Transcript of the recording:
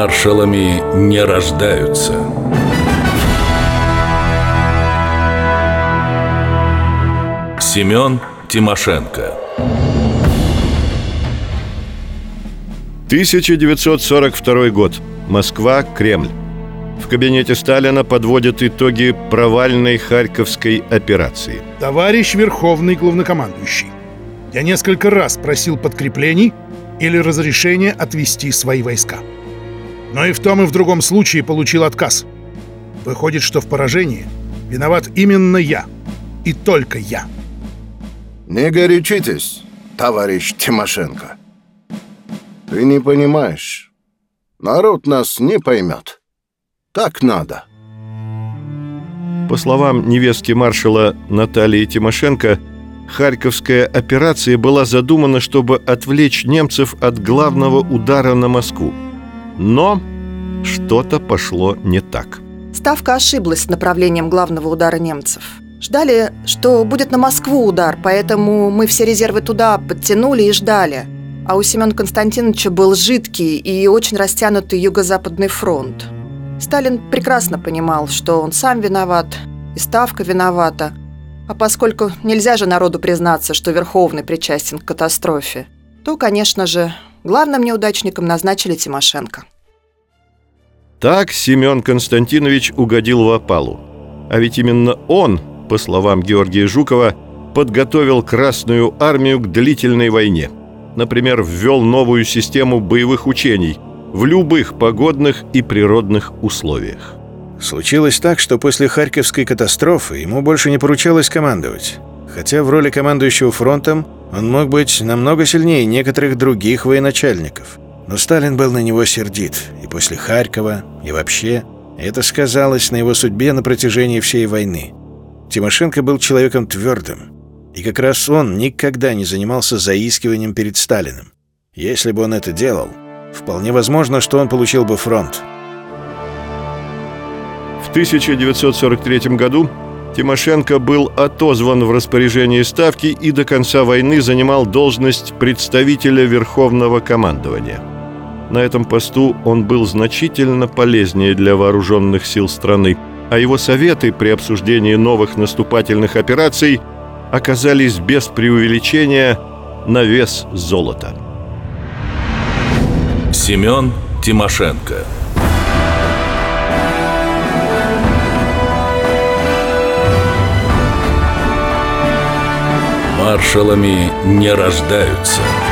Маршалами не рождаются. Семен Тимошенко 1942 год. Москва, Кремль. В кабинете Сталина подводят итоги провальной Харьковской операции. Товарищ Верховный Главнокомандующий, я несколько раз просил подкреплений или разрешения отвести свои войска. Но и в том и в другом случае получил отказ. Выходит, что в поражении виноват именно я. И только я. Не горячитесь, товарищ Тимошенко. Ты не понимаешь. Народ нас не поймет. Так надо. По словам невестки маршала Натальи Тимошенко, Харьковская операция была задумана, чтобы отвлечь немцев от главного удара на Москву. Но что-то пошло не так. Ставка ошиблась с направлением главного удара немцев. Ждали, что будет на Москву удар, поэтому мы все резервы туда подтянули и ждали. А у Семена Константиновича был жидкий и очень растянутый юго-западный фронт. Сталин прекрасно понимал, что он сам виноват, и Ставка виновата. А поскольку нельзя же народу признаться, что Верховный причастен к катастрофе, то, конечно же, главным неудачником назначили Тимошенко. Так Семен Константинович угодил в опалу. А ведь именно он, по словам Георгия Жукова, подготовил Красную армию к длительной войне. Например, ввел новую систему боевых учений в любых погодных и природных условиях. Случилось так, что после Харьковской катастрофы ему больше не поручалось командовать. Хотя в роли командующего фронтом он мог быть намного сильнее некоторых других военачальников – но Сталин был на него сердит и после Харькова, и вообще. Это сказалось на его судьбе на протяжении всей войны. Тимошенко был человеком твердым. И как раз он никогда не занимался заискиванием перед Сталиным. Если бы он это делал, вполне возможно, что он получил бы фронт. В 1943 году Тимошенко был отозван в распоряжение Ставки и до конца войны занимал должность представителя Верховного командования – на этом посту он был значительно полезнее для вооруженных сил страны, а его советы при обсуждении новых наступательных операций оказались без преувеличения на вес золота. Семен Тимошенко Маршалами не рождаются –